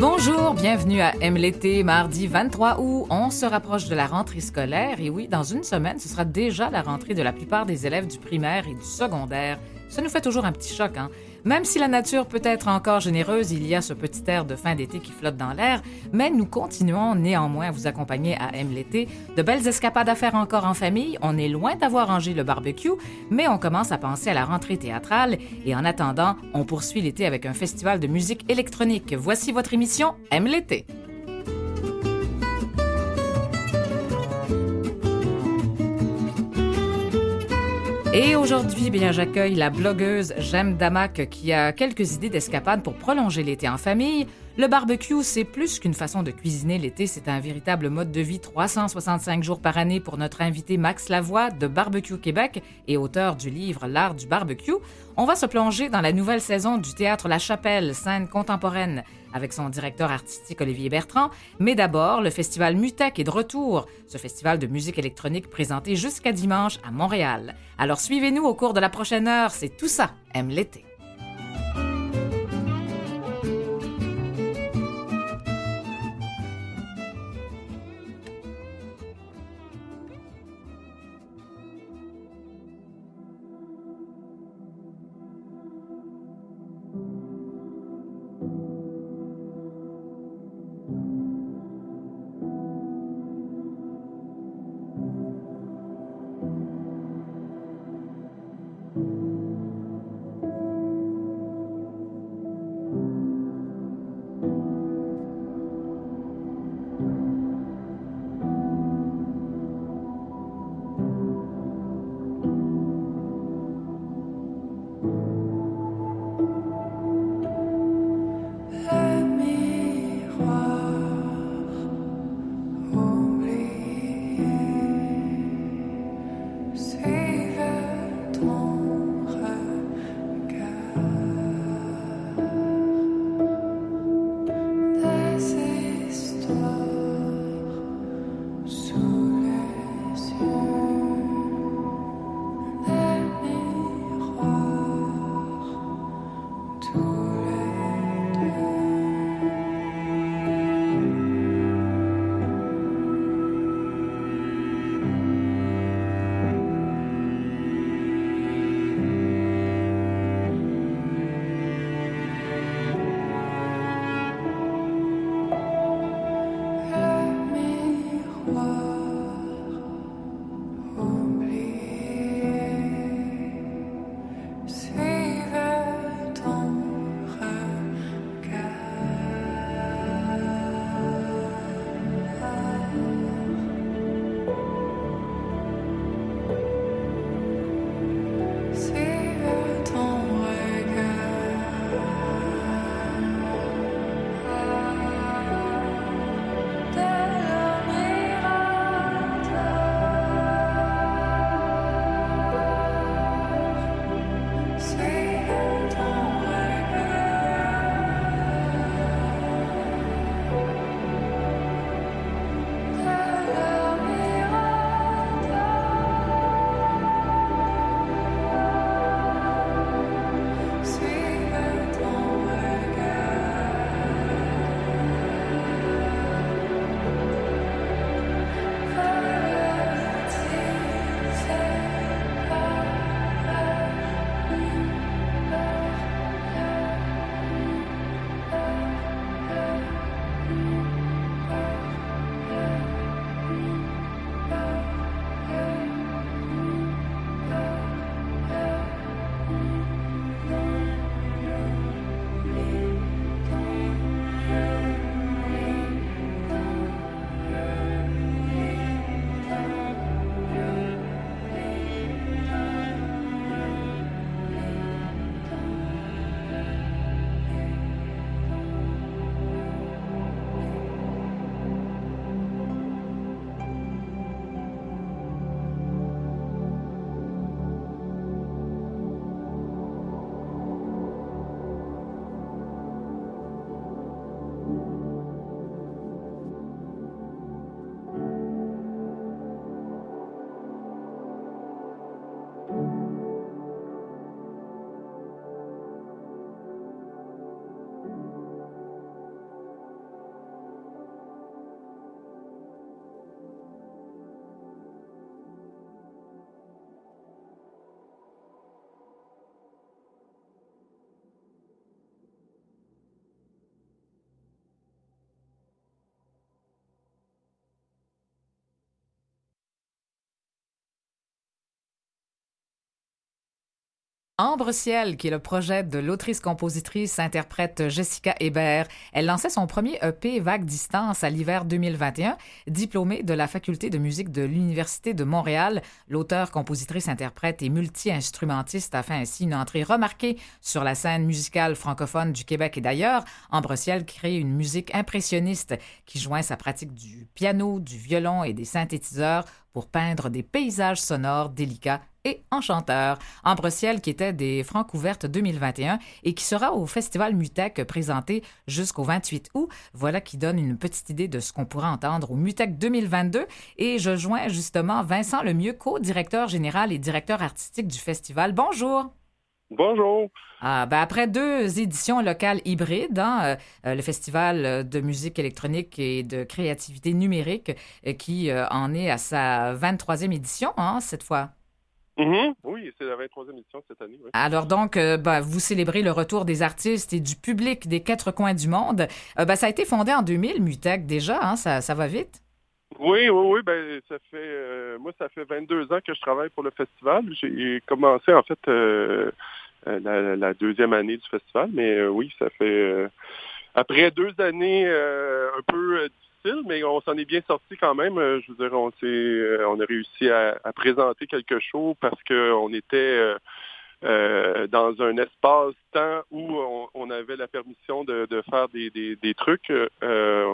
Bonjour, bienvenue à M l'été, mardi 23 août. On se rapproche de la rentrée scolaire et oui, dans une semaine, ce sera déjà la rentrée de la plupart des élèves du primaire et du secondaire. Ça nous fait toujours un petit choc, hein? Même si la nature peut être encore généreuse, il y a ce petit air de fin d'été qui flotte dans l'air, mais nous continuons néanmoins à vous accompagner à M l'été. De belles escapades à faire encore en famille, on est loin d'avoir rangé le barbecue, mais on commence à penser à la rentrée théâtrale et en attendant, on poursuit l'été avec un festival de musique électronique. Voici votre émission M l'été. Et aujourd'hui, bien, j'accueille la blogueuse J'aime Damak qui a quelques idées d'escapade pour prolonger l'été en famille. Le barbecue, c'est plus qu'une façon de cuisiner l'été, c'est un véritable mode de vie 365 jours par année pour notre invité Max Lavoie de Barbecue Québec et auteur du livre L'art du barbecue. On va se plonger dans la nouvelle saison du théâtre La Chapelle, scène contemporaine, avec son directeur artistique Olivier Bertrand. Mais d'abord, le festival Mutec est de retour, ce festival de musique électronique présenté jusqu'à dimanche à Montréal. Alors suivez-nous au cours de la prochaine heure, c'est tout ça, aime l'été. Ambre Ciel, qui est le projet de l'autrice-compositrice-interprète Jessica Hébert. Elle lançait son premier EP Vague Distance à l'hiver 2021. Diplômée de la faculté de musique de l'Université de Montréal, l'auteur, compositrice, interprète et multi-instrumentiste a fait ainsi une entrée remarquée sur la scène musicale francophone du Québec et d'ailleurs. Ambre Ciel crée une musique impressionniste qui joint sa pratique du piano, du violon et des synthétiseurs pour peindre des paysages sonores délicats et enchanteurs. Ambre Ciel qui était des Francs ouvertes 2021 et qui sera au Festival Mutec présenté jusqu'au 28 août. Voilà qui donne une petite idée de ce qu'on pourra entendre au Mutec 2022 et je joins justement Vincent Lemieux, co-directeur général et directeur artistique du festival. Bonjour. Bonjour. Ah, ben après deux éditions locales hybrides, hein, euh, le Festival de musique électronique et de créativité numérique euh, qui euh, en est à sa 23e édition hein, cette fois. Mm-hmm. Oui, c'est la 23e édition cette année. Alors donc, ben, vous célébrez le retour des artistes et du public des quatre coins du monde. Ben, ça a été fondé en 2000, Mutec déjà, hein, ça, ça va vite? Oui, oui, oui. Ben, ça fait, moi, ça fait 22 ans que je travaille pour le festival. J'ai commencé, en fait, euh, la, deuxième année du festival. Mais euh, oui, ça fait euh, après deux années un peu difficiles, mais on s'en est bien sorti quand même. je veux dire, on, on a réussi à, présenter quelque chose parce qu'on était euh, dans un espace-temps où on, avait la permission de, faire des, trucs. Euh,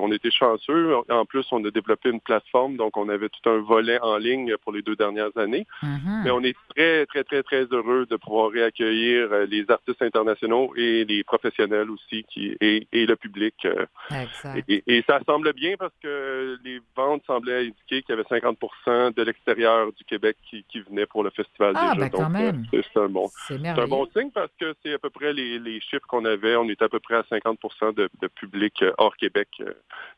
on était chanceux. En plus, on a développé une plateforme, donc on avait tout un volet en ligne pour les deux dernières années. Mm-hmm. Mais on est très, très, très, très heureux de pouvoir réaccueillir euh, les artistes internationaux et les professionnels aussi qui, et, le public. Et, ça semble bien parce que les ventes semblaient indiquer qu'il y avait 50% de l'extérieur du Québec qui, qui venait pour le festival ah, déjà. Ben, quand même. C'est un bon. Un bon signe parce que c'est à peu près les, chiffres qu'on avait. On est à peu près à 50% de, public euh, hors Québec euh,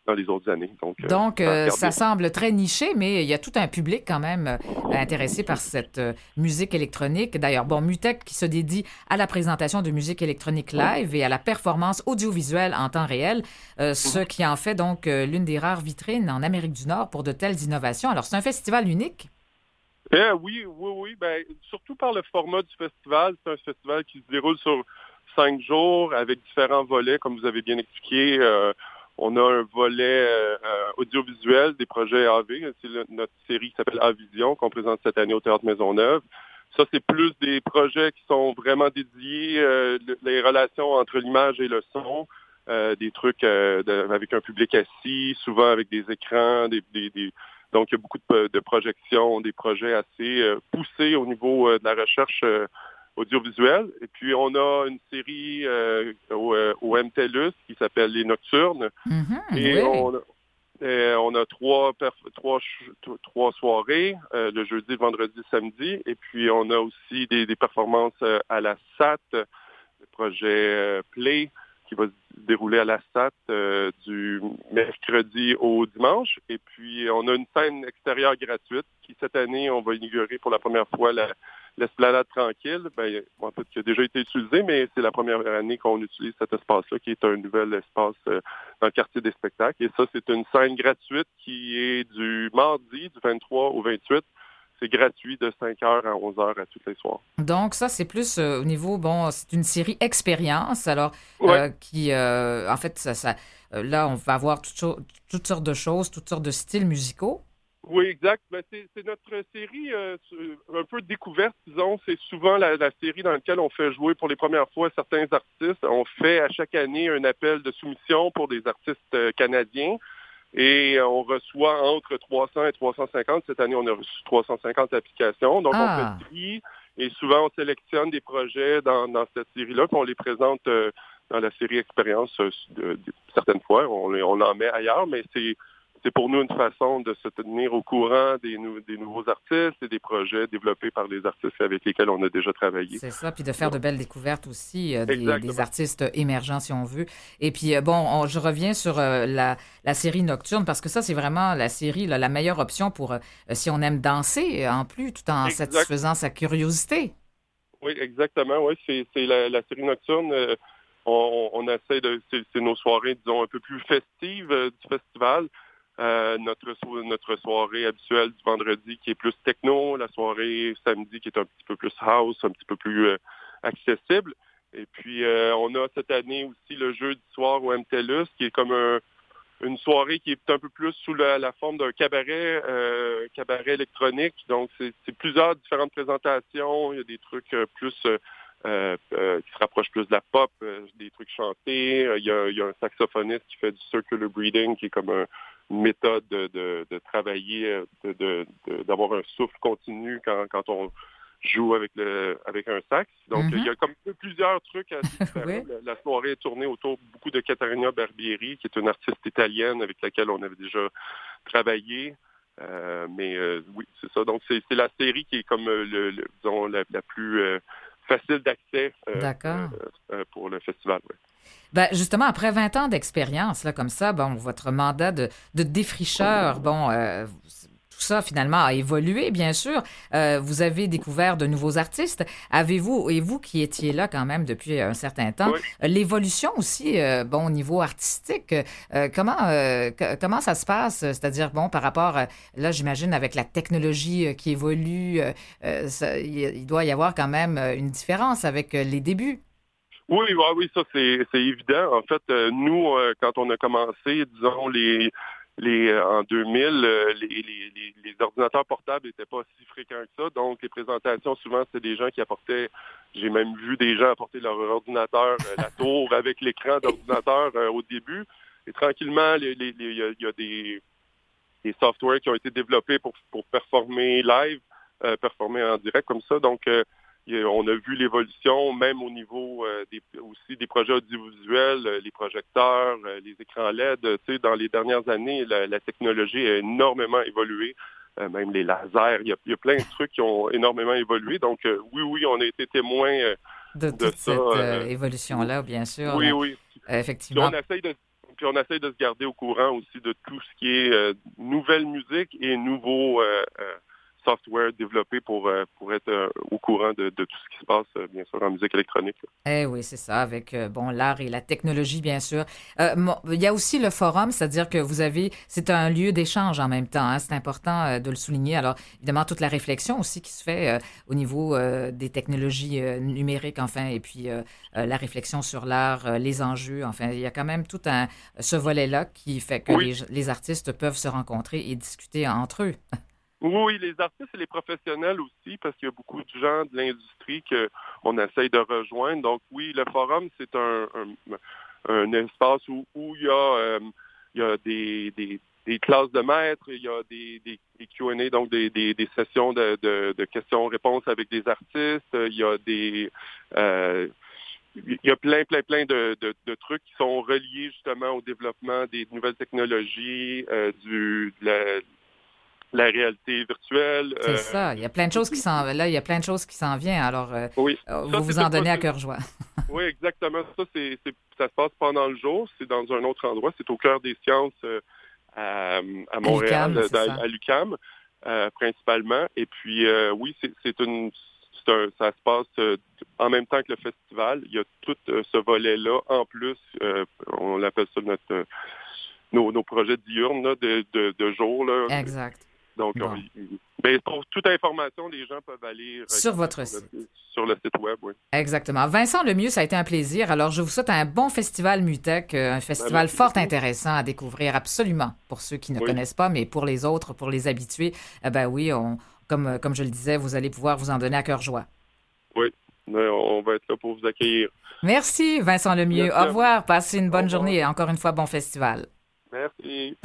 dans les autres années. Donc, euh, ça, semble très niché, mais il y a tout un public quand même intéressé par cette musique électronique. D'ailleurs, bon, Mutec qui se dédie à la présentation de musique électronique live et à la performance audiovisuelle en temps réel, ce qui en fait donc l'une des rares vitrines en Amérique du Nord pour de telles innovations. Alors, c'est un festival unique. Eh oui, oui, oui. Ben, surtout par le format du festival. C'est un festival qui se déroule sur cinq jours avec différents volets, comme vous avez bien expliqué. Euh, on a un volet euh, euh, audiovisuel des projets AV. C'est notre série qui s'appelle Avision qu'on présente cette année au Théâtre Maisonneuve. Ça, c'est plus des projets qui sont vraiment dédiés, les relations entre l'image et le son, des trucs avec un public assis, souvent avec des écrans, des, des donc, il y a beaucoup de, projections, des projets assez euh, poussés au niveau euh, de la recherche euh, audiovisuelle. Et puis, on a une série au, MTLUS qui s'appelle Les Nocturnes. Mm-hmm, et on, a trois, trois, trois soirées, le jeudi, le vendredi, le samedi. Et puis, on a aussi des, des performances à la SAT, le projet Play, qui va se dérouler à la SAT euh, du mercredi au dimanche. Et puis, on a une scène extérieure gratuite qui, cette année, on va inaugurer pour la première fois l'esplanade tranquille, ben, en fait, qui a déjà été utilisé, mais c'est la première année qu'on utilise cet espace-là, qui est un nouvel espace euh, dans le quartier des spectacles. Et ça, c'est une scène gratuite qui est du mardi, du 23 au 28, c'est gratuit de 5h à 11h à tous les soirs. Donc, ça, c'est plus euh, au niveau, bon, c'est une série expérience, alors, euh, qui, euh, en fait, ça, ça là, on va avoir toutes, toutes, sortes de choses, toutes sortes de styles musicaux. Oui, exact. Ben, c'est notre série un peu découverte, disons. C'est souvent la, la, série dans laquelle on fait jouer pour les premières fois certains artistes. On fait à chaque année un appel de soumission pour des artistes canadiens. Et on reçoit entre 300 et 350. Cette année, on a reçu 350 applications. Donc, on ah. fait tri et souvent, on sélectionne des projets dans, cette série-là, puis on les présente euh, dans la série Expérience euh, certaines fois. On, on en met ailleurs, mais c'est c'est pour nous une façon de se tenir au courant des, des, nouveaux artistes et des projets développés par les artistes avec lesquels on a déjà travaillé. C'est ça, puis de faire de belles découvertes aussi, euh, des, artistes émergents, si on veut. Et puis, euh, bon, je reviens sur euh, la, la, série Nocturne, parce que ça, c'est vraiment la série, la meilleure option pour, si on aime danser, en plus, tout en satisfaisant sa curiosité. Oui, exactement, oui, c'est la, la, série Nocturne. on, on, essaie de... C'est nos soirées, disons, un peu plus festives du festival. Euh, notre, notre soirée habituelle du vendredi qui est plus techno, la soirée samedi qui est un petit peu plus house, un petit peu plus euh, accessible. Et puis, on a cette année aussi le jeu du soir au MTLUS, qui est comme une soirée qui est un peu plus sous la, forme d'un cabaret, cabaret électronique. Donc, c'est plusieurs différentes présentations. Il y a des trucs plus euh, euh, qui se rapproche plus de la pop, euh, des trucs chantés. Il y, a, un saxophoniste qui fait du circular breathing, qui est comme une méthode de, travailler, d'avoir un souffle continu quand, on joue avec le avec un sax. Donc il y a mm-hmm. comme plusieurs trucs à la, soirée est tournée autour beaucoup de Caterina Barbieri, qui est une artiste italienne avec laquelle on avait déjà travaillé. mais oui, c'est ça. Donc c'est la série qui est comme le, disons la, la plus facile d'accès euh, euh, euh, pour le festival. Ben, justement, après 20 ans d'expérience, là, comme ça, bon, votre mandat de, de défricheur, bon, tout ça finalement a évolué, bien sûr. Euh, vous avez découvert de nouveaux artistes. Avez-vous, et vous qui étiez là quand même depuis un certain temps, l'évolution aussi, euh, bon, au niveau artistique, euh, comment, comment ça se passe? C'est-à-dire, bon, par rapport, là, j'imagine, avec la technologie qui évolue, il doit y avoir quand même une différence avec les débuts. Oui, oui, ça c'est évident. En fait, nous, quand on a commencé, disons, les les, euh, en 2000, euh, les, ordinateurs portables n'étaient pas si fréquents que ça. Donc, les présentations, souvent, c'était des gens qui apportaient, j'ai même vu des gens apporter leur ordinateur, euh, la tour avec l'écran d'ordinateur au début. Et tranquillement, il y, a des, des softwares qui ont été développés pour, pour performer live, performer en direct comme ça. Donc, on a vu l'évolution, même au niveau euh, des, aussi des projets audiovisuels, euh, les projecteurs, euh, les écrans LED. Tu sais, dans les dernières années, la, technologie a énormément évolué. même les lasers, il y, a, plein de trucs qui ont énormément évolué. Donc, oui, oui, on a été témoins de, toute cette évolution-là, bien sûr. Oui, oui. Effectivement. Puis on essaye de puis on essaye de se garder au courant aussi de tout ce qui est nouvelle musique et nouveaux software développé pour, euh, pour être euh, au courant de, tout ce qui se passe, euh, bien sûr, en musique électronique. Eh oui, c'est ça, avec bon l'art et la technologie, bien sûr. il y a aussi le forum, c'est-à-dire que vous avez, c'est un lieu d'échange en même temps. Hein, c'est important de le souligner. Alors, évidemment, toute la réflexion aussi qui se fait au niveau des technologies numériques, enfin, et puis la réflexion sur l'art, les enjeux. Enfin, il y a quand même tout un ce volet-là qui fait que les, les artistes peuvent se rencontrer et discuter entre eux. Oui, les artistes et les professionnels aussi, parce qu'il y a beaucoup de gens de l'industrie qu'on essaye de rejoindre. Donc oui, le forum, c'est un, un, espace où, où il y a, euh, il y a des, des, des, classes de maîtres, il y a des, des, Q&A, donc des, des, des sessions de, de, de questions-réponses avec des artistes. Il y a des... Euh, il y a plein, plein, plein de, de, de, trucs qui sont reliés justement au développement des nouvelles technologies, euh, du, de la, la réalité virtuelle. C'est euh, ça. Il y a plein de choses qui s'en là, il y a plein de choses qui s'en viennent. Alors, euh, oui. Euh, vous vous en donnez à cœur joie. oui, exactement. Ça, c'est, ça se passe pendant le jour. C'est dans un autre endroit. C'est au cœur des sciences à, à, Montréal, à l'UCAM, principalement. Et puis, oui, c'est, une ça se passe en même temps que le festival. Il y a tout ce volet-là. En plus, on l'appelle ça notre nos, nos projets diurnes de, de, de, jour. Là. Exact. Donc, ben, pour toute information, les gens peuvent aller sur votre site. sur le site web, oui. Exactement. Vincent Lemieux, ça a été un plaisir. Alors, je vous souhaite un bon festival Mutec, euh, un festival ben, fort intéressant à découvrir, absolument, pour ceux qui ne connaissent pas, mais pour les autres, pour les habitués, eh ben oui, on, comme, euh, comme je le disais, vous allez pouvoir vous en donner à cœur joie. Oui, on va être là pour vous accueillir. Merci, Vincent Lemieux. Au revoir. Passez une bonne journée et encore une fois, bon festival. Merci.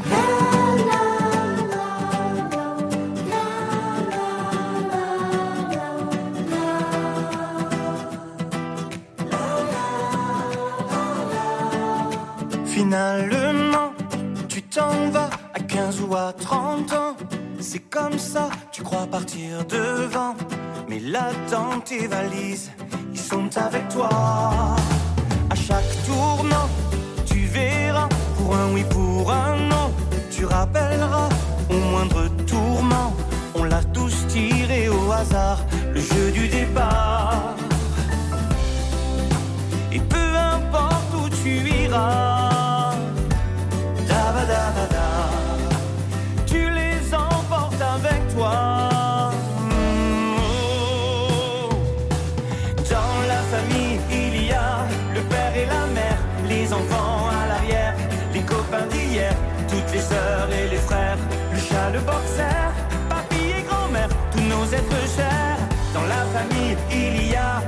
Finalement, tu t'en vas à 15 ou à 30 ans. C'est comme ça, tu crois partir devant. Mais là, dans tes valises, ils sont avec toi. À chaque tournant, tu verras, pour un oui, pour un non, tu rappelleras au moindre tourment. On l'a tous tiré au hasard, le jeu du départ. Et peu importe où tu iras. Tu les emportes avec toi. Hmm. Dans la famille, il y a le père et la mère, les enfants à l'arrière, les copains d'hier, toutes les sœurs et les frères, le chat, le boxer, papy et grand-mère, tous nos êtres chers. Dans la famille, il y a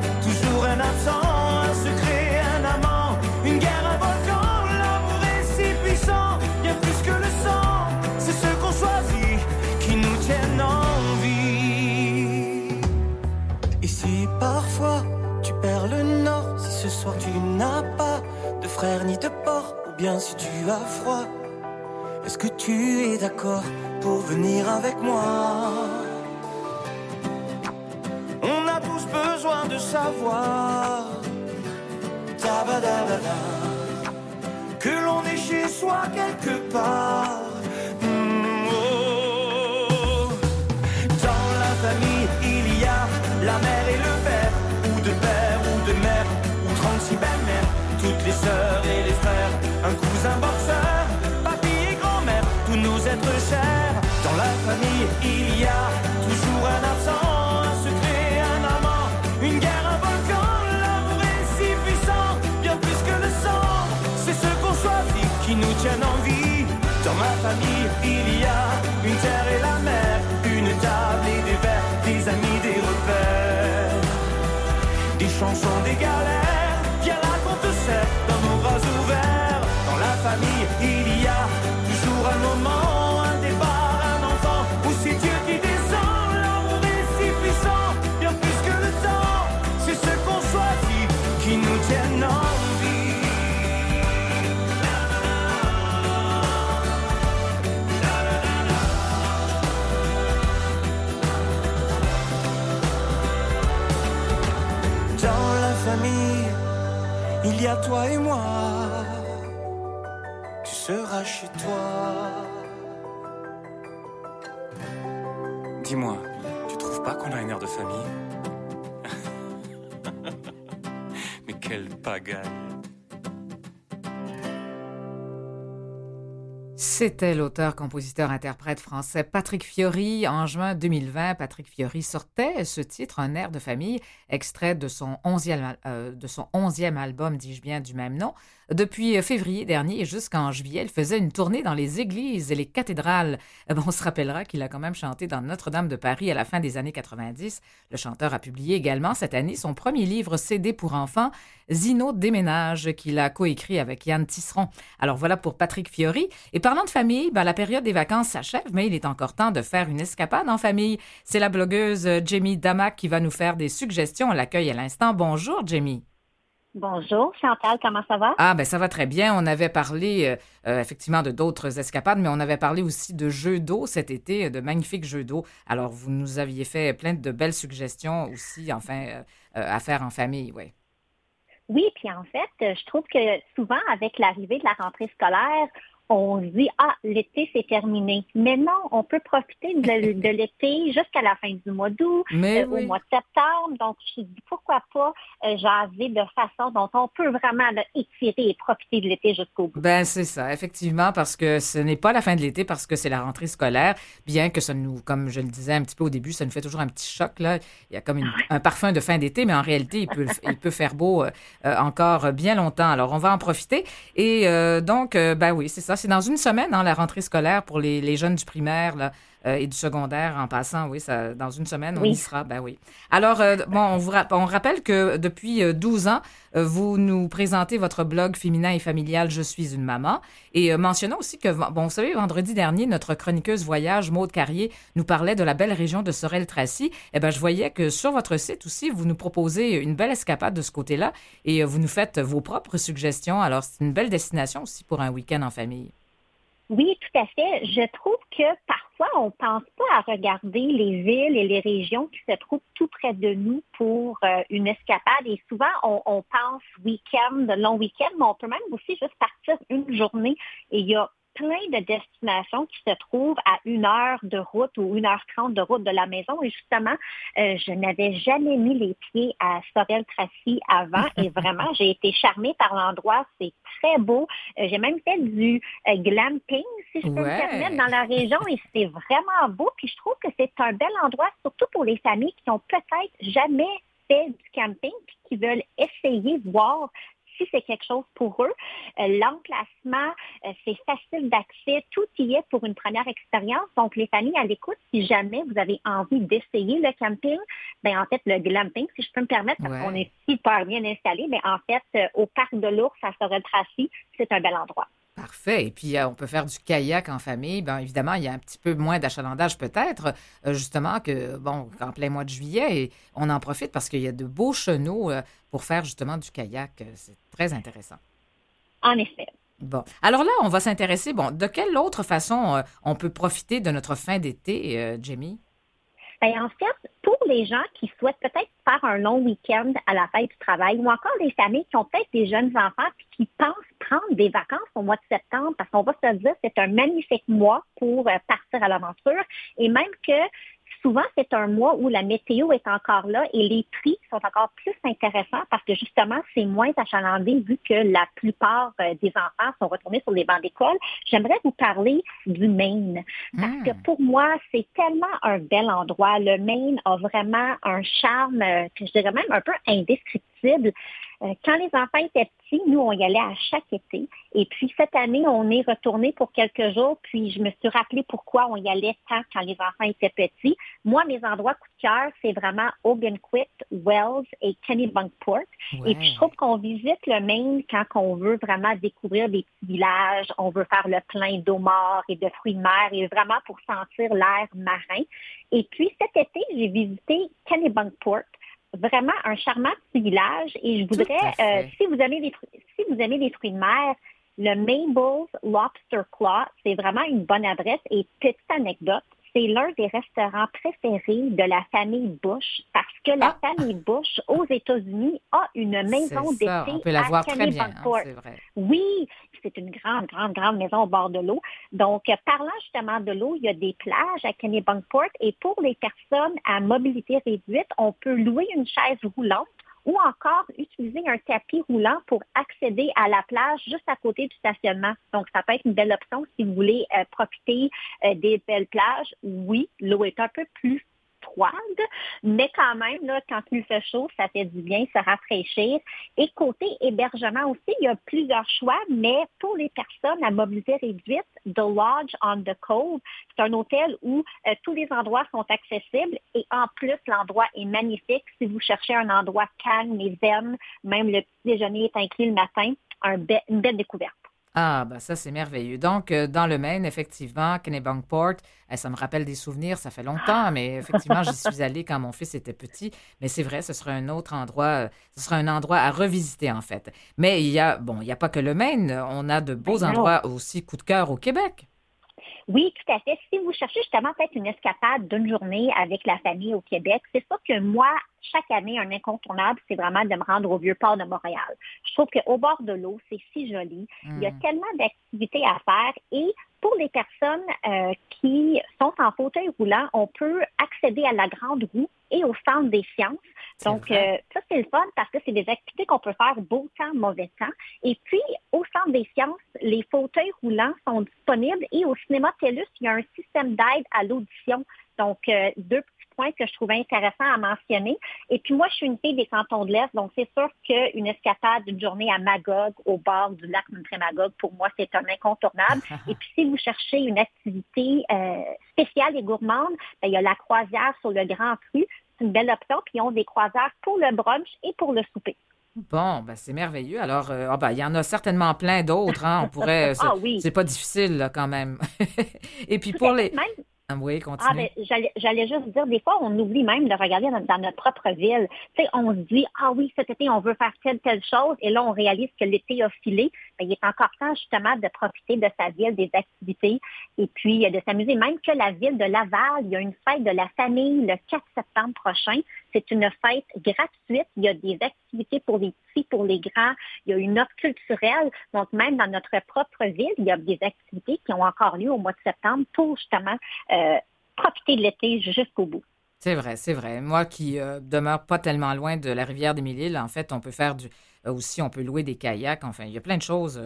bien si tu as froid, est-ce que tu es d'accord pour venir avec moi? On a tous besoin de savoir. Que l'on est chez soi quelque part. Mm, oh. Dans la famille, il y a la mère et le père, ou de père ou de mère, ou 36 belles-mères, toutes les sœurs et les frères, un cousin boxeur, papy et grand-mère, tous nos êtres chers. Dans la famille, il y a toujours un absent, un secret, un amant, une guerre, un volcan. L'amour est si puissant, bien plus que le sang. C'est ce qu'on choisit qui nous tiennent en vie. Dans ma famille, il y a une terre et la mer, une table et des verres, des amis, des repères, des chansons, des galères. Il y a toi et moi. Tu seras chez toi. Dis-moi, tu trouves pas qu'on a un air de famille? Mais quelle pagaille C'était l'auteur, compositeur, interprète français Patrick Fiori. En juin 2020, Patrick Fiori sortait ce titre, Un air de famille, extrait de son onzième, euh, de son onzième album, dis-je bien, du même nom. Depuis février dernier jusqu'en juillet, il faisait une tournée dans les églises et les cathédrales. Euh, on se rappellera qu'il a quand même chanté dans Notre-Dame de Paris à la fin des années 90. Le chanteur a publié également cette année son premier livre CD pour enfants, Zino déménage, qu'il a coécrit avec Yann Tisseron. Alors voilà pour Patrick Fiori. Et parlant de famille, ben, la période des vacances s'achève, mais il est encore temps de faire une escapade en famille. C'est la blogueuse Jamie Damac qui va nous faire des suggestions. On l'accueille à l'instant. Bonjour, Jamie. Bonjour, Chantal, comment ça va? Ah, ben ça va très bien. On avait parlé euh, euh, effectivement de d'autres escapades, mais on avait parlé aussi de jeux d'eau cet été, de magnifiques jeux d'eau. Alors, vous nous aviez fait plein de belles suggestions aussi, enfin, euh, à faire en famille, oui. Oui, puis en fait, je trouve que souvent, avec l'arrivée de la rentrée scolaire, on se dit ah l'été c'est terminé. Mais non, on peut profiter de, de l'été jusqu'à la fin du mois d'août, euh, oui. au mois de septembre. Donc je me dis pourquoi pas euh, jaser de façon dont on peut vraiment là, étirer et profiter de l'été jusqu'au bout. Ben c'est ça, effectivement, parce que ce n'est pas la fin de l'été, parce que c'est la rentrée scolaire, bien que ça nous, comme je le disais un petit peu au début, ça nous fait toujours un petit choc là. Il y a comme une- un parfum de fin d'été, mais en réalité, il peut, il peut faire beau euh, encore bien longtemps. Alors on va en profiter. Et donc, ben oui, c'est ça. C'est dans une semaine, hein, la rentrée scolaire pour les, jeunes du primaire euh, et du secondaire en passant. Oui, ça, dans une semaine, on Oui. y sera. Ben oui. Alors, euh, bon, on, vous ra- on rappelle que depuis euh, 12 ans, euh, vous nous présentez votre blog féminin et familial Je suis une maman. Et mentionnons aussi que, bon, vous savez, vendredi dernier, notre chroniqueuse voyage, Maude Carrier, nous parlait de la belle région de Sorel-Tracy. Eh ben, je voyais que sur votre site aussi, vous nous proposez une belle escapade de ce côté-là et vous nous faites vos propres suggestions. Alors, c'est une belle destination aussi pour un week-end en famille. Oui, tout à fait. Je trouve que parfois, on pense pas à regarder les villes et les régions qui se trouvent tout près de nous pour euh, une escapade. Et souvent, on, on pense week-end, long week-end, mais on peut même aussi juste partir une journée. Et il y a plein de destinations qui se trouvent à une heure de route ou une heure trente de route de la maison. Et justement, euh, je n'avais jamais mis les pieds à Sorel-Tracy avant et vraiment, j'ai été charmée par l'endroit. C'est très beau. Euh, j'ai même fait du euh, glamping, si je peux Ouais. me permettre, dans la région et c'est vraiment beau. Puis je trouve que c'est un bel endroit, surtout pour les familles qui ont peut-être jamais fait du camping puis qui veulent essayer, voir si c'est quelque chose pour eux. L'emplacement, c'est facile d'accès, tout y est pour une première expérience. Donc, les familles à l'écoute, si jamais vous avez envie d'essayer le camping, ben en fait, le glamping, si je peux me permettre, parce qu'on est super bien installé, mais en fait, au parc de l'ours à Sorel-Tracy, c'est un bel endroit. Parfait. Et puis, euh, on peut faire du kayak en famille. Bien, évidemment, il y a un petit peu moins d'achalandage peut-être, euh, justement, que, bon, en plein mois de juillet, et on en profite parce qu'il y a de beaux chenaux euh, pour faire justement du kayak. C'est très intéressant. En effet. Bon. Alors là, on va s'intéresser, bon, de quelle autre façon on peut profiter de notre fin d'été, Jamie? Bien, en fait, pour les gens qui souhaitent peut-être faire un long week-end à la fête du travail ou encore des familles qui ont peut-être des jeunes enfants et qui pensent prendre des vacances au mois de septembre, parce qu'on va se dire c'est un magnifique mois pour euh, partir à l'aventure. Et même que souvent, c'est un mois où la météo est encore là et les prix sont encore plus intéressants parce que justement, c'est moins achalandé vu que la plupart euh, des enfants sont retournés sur les bancs d'école. J'aimerais vous parler du Maine parce que hmm. pour moi, c'est tellement un bel endroit. Le Maine a vraiment un charme, euh, je dirais même un peu indescriptible. Euh, quand les enfants étaient petits, nous, on y allait à chaque été. Et puis, cette année, on est retourné pour quelques jours. Puis, je me suis rappelé pourquoi on y allait tant quand les enfants étaient petits. Moi, mes endroits coup de cœur, c'est vraiment Ogunquit, Wells et Kennebunkport. Et puis, je trouve qu'on visite le Maine quand on veut vraiment découvrir des petits villages, on veut faire le plein d'eau mort et de fruits de mer et vraiment pour sentir l'air marin. Et puis, cet été, j'ai visité Kennebunkport vraiment un charmant petit village et je voudrais, euh, si vous aimez les si vous aimez les fruits de mer, le Mabel's Lobster Claw, c'est vraiment une bonne adresse et petite anecdote, c'est l'un des restaurants préférés de la famille Bush parce que la ah! famille Bush aux États-Unis a une maison d'été On peut la voir très bien, hein, vrai. Oui, c'est une grande, grande, grande maison au bord de l'eau. Donc, parlant justement de l'eau, il y a des plages à Kennebunkport et pour les personnes à mobilité réduite, on peut louer une chaise roulante ou encore utiliser un tapis roulant pour accéder à la plage juste à côté du stationnement. Donc, ça peut être une belle option si vous voulez euh, profiter euh, des belles plages. Oui, l'eau est un peu plus froide, mais quand même, là, quand il fait chaud, ça fait du bien, se rafraîchir. Et côté hébergement aussi, il y a plusieurs choix, mais pour les personnes à mobilité réduite, The Lodge on the Cove, c'est un hôtel où euh, tous les endroits sont accessibles et en plus, l'endroit est magnifique. Si vous cherchez un endroit calme et zen, même le petit déjeuner est inclus le matin, une belle découverte. Ah, ben ça, c'est merveilleux. Donc, euh, dans le Maine, effectivement, Kennebunkport, eh, ça me rappelle des souvenirs, ça fait longtemps, mais effectivement, j'y suis allée quand mon fils était petit. Mais c'est vrai, ce serait un autre endroit, euh, ce serait un endroit à revisiter, en fait. Mais il y a, bon, il n'y a pas que le Maine, on a de beaux endroits aussi coup de cœur au Québec. Oui, tout à fait. Si vous cherchez justement peut-être une escapade d'une journée avec la famille au Québec, c'est ça que moi, chaque année, un incontournable, c'est vraiment de me rendre au Vieux-Port de Montréal. Je trouve qu'au bord de l'eau, c'est si joli. Il y a mm. tellement d'activités à faire et pour les personnes euh, qui sont en fauteuil roulant, on peut accéder à la grande roue et au centre des sciences. Donc, euh, ça, c'est le fun parce que c'est des activités qu'on peut faire beau temps, mauvais temps. Et puis, au Centre des sciences, les fauteuils roulants sont disponibles et au cinéma TELUS, il y a un système d'aide à l'audition. Donc, euh, deux point que je trouvais intéressant à mentionner. Et puis moi, je suis une fille des cantons de l'Est, donc c'est sûr qu'une escapade d'une journée à Magog, au bord du lac Magog, pour moi, c'est un incontournable. et puis si vous cherchez une activité euh, spéciale et gourmande, ben, il y a la croisière sur le Grand Cru. C'est une belle option. Puis ils ont des croisières pour le brunch et pour le souper. Bon, ben c'est merveilleux. Alors, euh, ah, ben, il y en a certainement plein d'autres. Hein. On pourrait. ah oui. C'est pas difficile quand même. et puis pour les. Ah oui, continue. Ah, ben, j'allais juste dire, des fois, on oublie même de regarder dans, notre propre ville. Tu sais, on se dit, ah oui, cet été, on veut faire telle, telle chose, et là, on réalise que l'été a filé. Il est encore temps, justement, de profiter de sa ville, des activités, et puis de s'amuser. Même que la ville de Laval, il y a une fête de la famille le 4 septembre prochain. C'est une fête gratuite. Il y a des activités pour les petits, pour les grands. Il y a une offre culturelle. Donc, même dans notre propre ville, il y a des activités qui ont encore lieu au mois de septembre pour justement euh, profiter de l'été jusqu'au bout. C'est vrai, c'est vrai. Moi qui euh, demeure pas tellement loin de la rivière des Mille-Îles, en fait, on peut faire du, euh, aussi, on peut louer des kayaks. Enfin, il y a plein de choses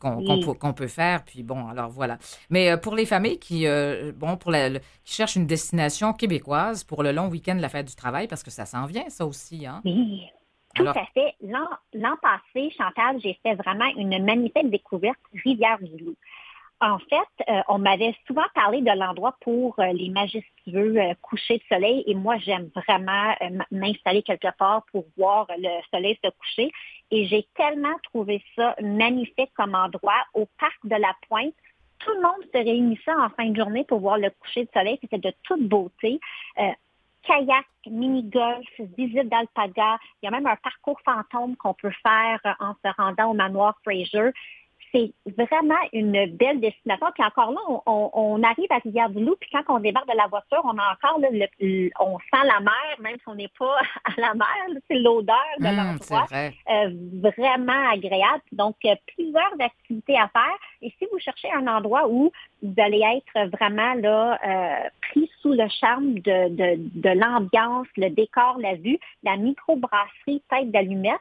qu'on peut faire. Puis bon, alors voilà. Mais pour les familles qui, bon, pour la, qui cherchent une destination québécoise pour le long week-end de la fête du travail, parce que ça s'en vient, ça aussi, hein? Oui. Tout à fait. L'an passé, Chantal, j'ai fait vraiment une magnifique découverte, Rivière-du-Loup. En fait, euh, on m'avait souvent parlé de l'endroit pour euh, les majestueux euh, couchers de soleil et moi, j'aime vraiment m'installer quelque part pour voir le soleil se coucher. Et j'ai tellement trouvé ça magnifique comme endroit au parc de la Pointe. Tout le monde se réunissait en fin de journée pour voir le coucher de soleil. C'était de toute beauté kayak, mini-golf, visite d'alpaga. Il y a même un parcours fantôme qu'on peut faire en se rendant au manoir Fraser c'est vraiment une belle destination. Puis encore là, on, arrive à Rivière-du-Loup, puis quand on débarque de la voiture, on a encore, le, on sent la mer, même si on n'est pas à la mer. C'est l'odeur de mmh, l'endroit. Euh, vraiment agréable. Donc, euh, plusieurs activités à faire. Et si vous cherchez un endroit où vous allez être vraiment là euh, pris sous le charme de, de, de l'ambiance, le décor, la vue, la microbrasserie Tête d'allumette.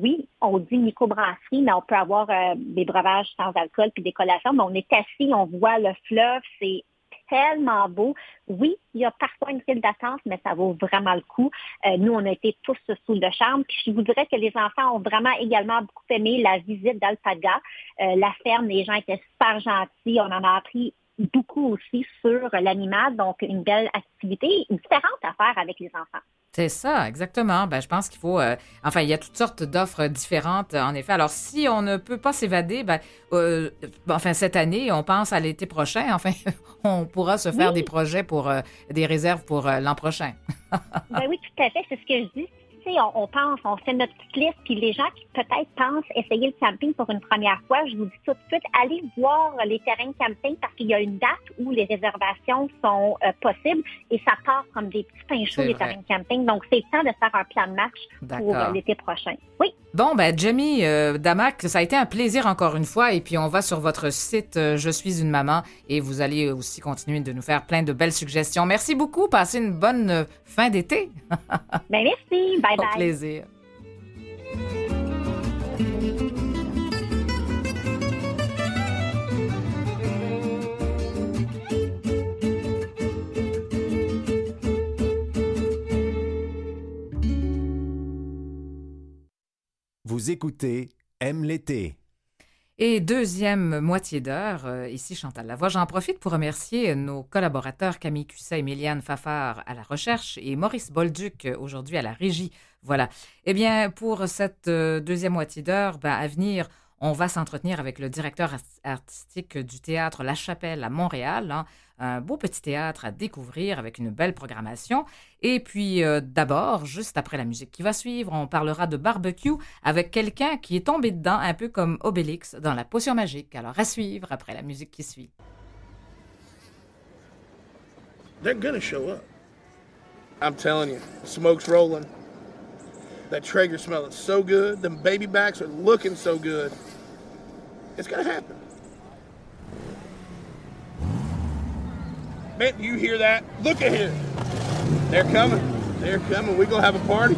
oui, on dit microbrasserie, mais on peut avoir des brasseries sans alcool puis des collations, mais on est assis, on voit le fleuve, c'est tellement beau. Oui, il y a parfois une file d'attente, mais ça vaut vraiment le coup. Euh, nous, on a été tous sous le charme. Je vous dirais que les enfants ont vraiment également beaucoup aimé la visite d'Alpaga. Euh, la ferme, les gens étaient super gentils. On en a appris beaucoup aussi sur l'animal. Donc, une belle activité différente à faire avec les enfants. C'est ça, exactement. Ben, je pense qu'il faut. Euh, enfin, il y a toutes sortes d'offres différentes, en effet. Alors, si on ne peut pas s'évader, ben, euh, enfin, cette année, on pense à l'été prochain. Enfin, on pourra se faire des projets pour euh, des réserves pour l'an prochain. ben oui, tout à fait. C'est ce que je dis on, pense, on fait notre petite liste, puis les gens qui peut-être pensent essayer le camping pour une première fois, je vous dis tout de suite, allez voir les terrains de camping parce qu'il y a une date où les réservations sont euh, possibles et ça part comme des petits pains chauds, les terrains de camping. Donc, c'est le temps de faire un plan de match pour euh, l'été prochain. Oui. Bon, ben, Jamie euh, Damac, ça a été un plaisir encore une fois. Et puis, on va sur votre site Je suis une maman et vous allez aussi continuer de nous faire plein de belles suggestions. Merci beaucoup. Passez une bonne fin d'été. ben, merci. Bye bye. Au plaisir. Vous écoutez Aime l'été. Et deuxième moitié d'heure, euh, ici Chantal Lavoie. J'en profite pour remercier nos collaborateurs Camille Cusset et Méliane Fafard à la recherche et Maurice Bolduc euh, aujourd'hui à la régie. Voilà. Eh bien, pour cette euh, deuxième moitié d'heure, ben, à venir, on va s'entretenir avec le directeur artistique du théâtre La Chapelle à Montréal. Hein. un beau petit théâtre à découvrir avec une belle programmation. Et puis euh, d'abord, juste après la musique qui va suivre, on parlera de barbecue avec quelqu'un qui est tombé dedans un peu comme Obélix dans la potion magique. Alors à suivre après la musique qui suit. They're gonna show up. I'm telling you, smoke's rolling. That Traeger smelling so good. Them baby backs are looking so good. It's gonna happen. Man, you hear that? Look at here. They're coming. They're coming. We're gonna have a party.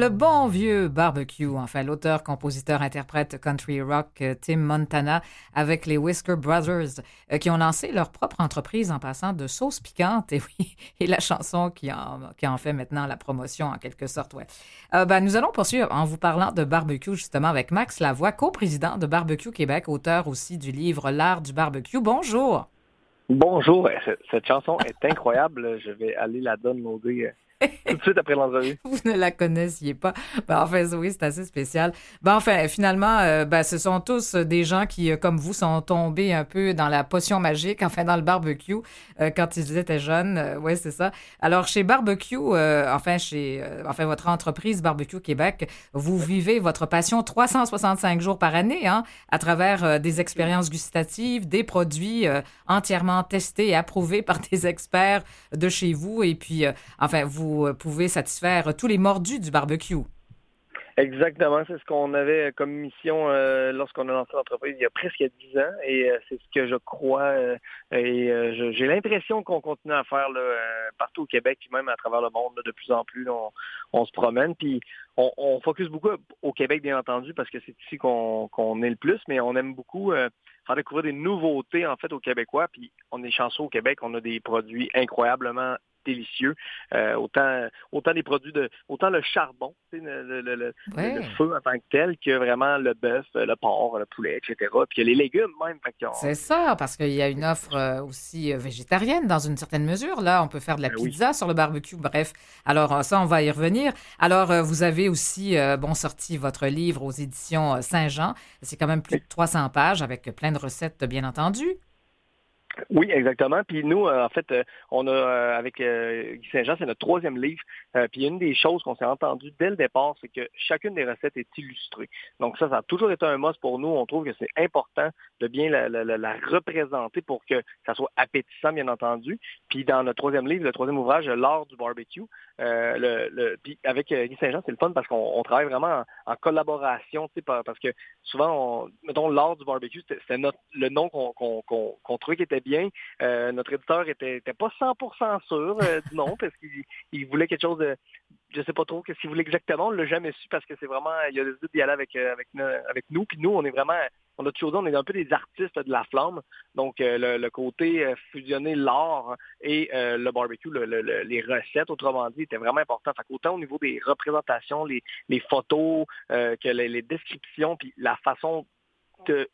Le bon vieux barbecue, enfin l'auteur, compositeur, interprète country rock euh, Tim Montana avec les Whisker Brothers euh, qui ont lancé leur propre entreprise en passant de sauce piquante et oui, et la chanson qui en, en fait maintenant la promotion en quelque sorte. Ouais. Euh, ben, nous allons poursuivre en vous parlant de barbecue justement avec Max Lavoie, coprésident de Barbecue Québec, auteur aussi du livre L'art du barbecue. Bonjour. Bonjour, cette, chanson est incroyable. Je vais aller la euh, tout de suite après l'entrevue. Vous ne la connaissiez pas. Ben, enfin, oui, c'est assez spécial. Ben, enfin, finalement, euh, ben, ce sont tous des gens qui, euh, comme vous, sont tombés un peu dans la potion magique, enfin, dans le barbecue, euh, quand ils étaient jeunes. Euh, oui, c'est ça. Alors, chez Barbecue, euh, enfin, chez, euh, enfin, votre entreprise Barbecue Québec, vous vivez votre passion 365 jours par année, hein, à travers des expériences gustatives, des produits euh, entièrement testés et approuvés par des experts de chez vous. Et puis, euh, enfin, vous euh, pouvez satisfaire tous les mordus du barbecue. Exactement, c'est ce qu'on avait comme mission euh, lorsqu'on a lancé l'entreprise il y a presque 10 ans et euh, c'est ce que je crois et j'ai l'impression qu'on continue à faire partout au Québec puis même à travers le monde de plus en plus on, se promène puis on, focus beaucoup au Québec bien entendu parce que c'est ici qu'on est le plus mais on aime beaucoup faire découvrir des nouveautés en fait aux Québécois puis on est chanceux au Québec on a des produits incroyablement délicieux euh, autant autant des produits de autant le charbon le, le- le- le- Ouais. le feu en tant que tel que vraiment le bœuf, le porc, le poulet, etc. Puis les légumes même. Fait qu'on- C'est ça, parce qu'il y a une offre euh, aussi euh, végétarienne dans une certaine mesure. Là, on peut faire de la Ben oui. pizza sur le barbecue. Bref, alors ça, on va y revenir. Alors, vous avez aussi, bon, sorti votre livre aux éditions Saint-Jean. C'est quand même plus de 300 pages avec plein de recettes, bien entendu. Oui, exactement. Puis nous, euh, en fait, euh, on a euh, avec euh, Guy Saint-Jean, c'est notre troisième livre. Euh, puis une des choses qu'on s'est entendu dès le départ, c'est que chacune des recettes est illustrée. Donc ça, ça a toujours été un must pour nous. On trouve que c'est important de bien la, la- la- représenter pour que ça soit appétissant, bien entendu. Puis dans notre troisième livre, le troisième ouvrage, l'art du barbecue, euh, le, le- avec Guy Saint-Jean, c'est le fun parce qu'on on travaille vraiment en, en collaboration, parce que souvent, on, mettons, l'art du barbecue, c'était notre, le nom qu'on qu'on trouvait qui était bien. Euh, notre éditeur était, pas 100% sûr euh, du nom parce qu'il il voulait quelque chose de, je sais pas trop qu'est-ce qu'il voulait exactement. On l'a jamais su parce que c'est vraiment, il a décidé d'y aller avec euh, avec, avec nous. Puis nous, on est vraiment, on a toujours dit, on est un peu des artistes de la flamme. Donc euh, le, côté fusionner l'art et le barbecue, le- le- le- les recettes, autrement dit, était vraiment important. Fait qu'autant au niveau des représentations, les, photos, que les, les descriptions, puis la façon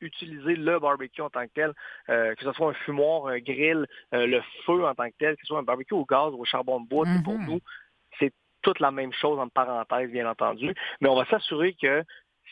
d'utiliser le barbecue en tant que tel, euh, que ce soit un fumoir, un grill, euh, le feu en tant que tel, que ce soit un barbecue au gaz ou au charbon de bois, c'est pour Mhm. nous, c'est toute la même chose en parenthèse, bien entendu. Mais on va s'assurer que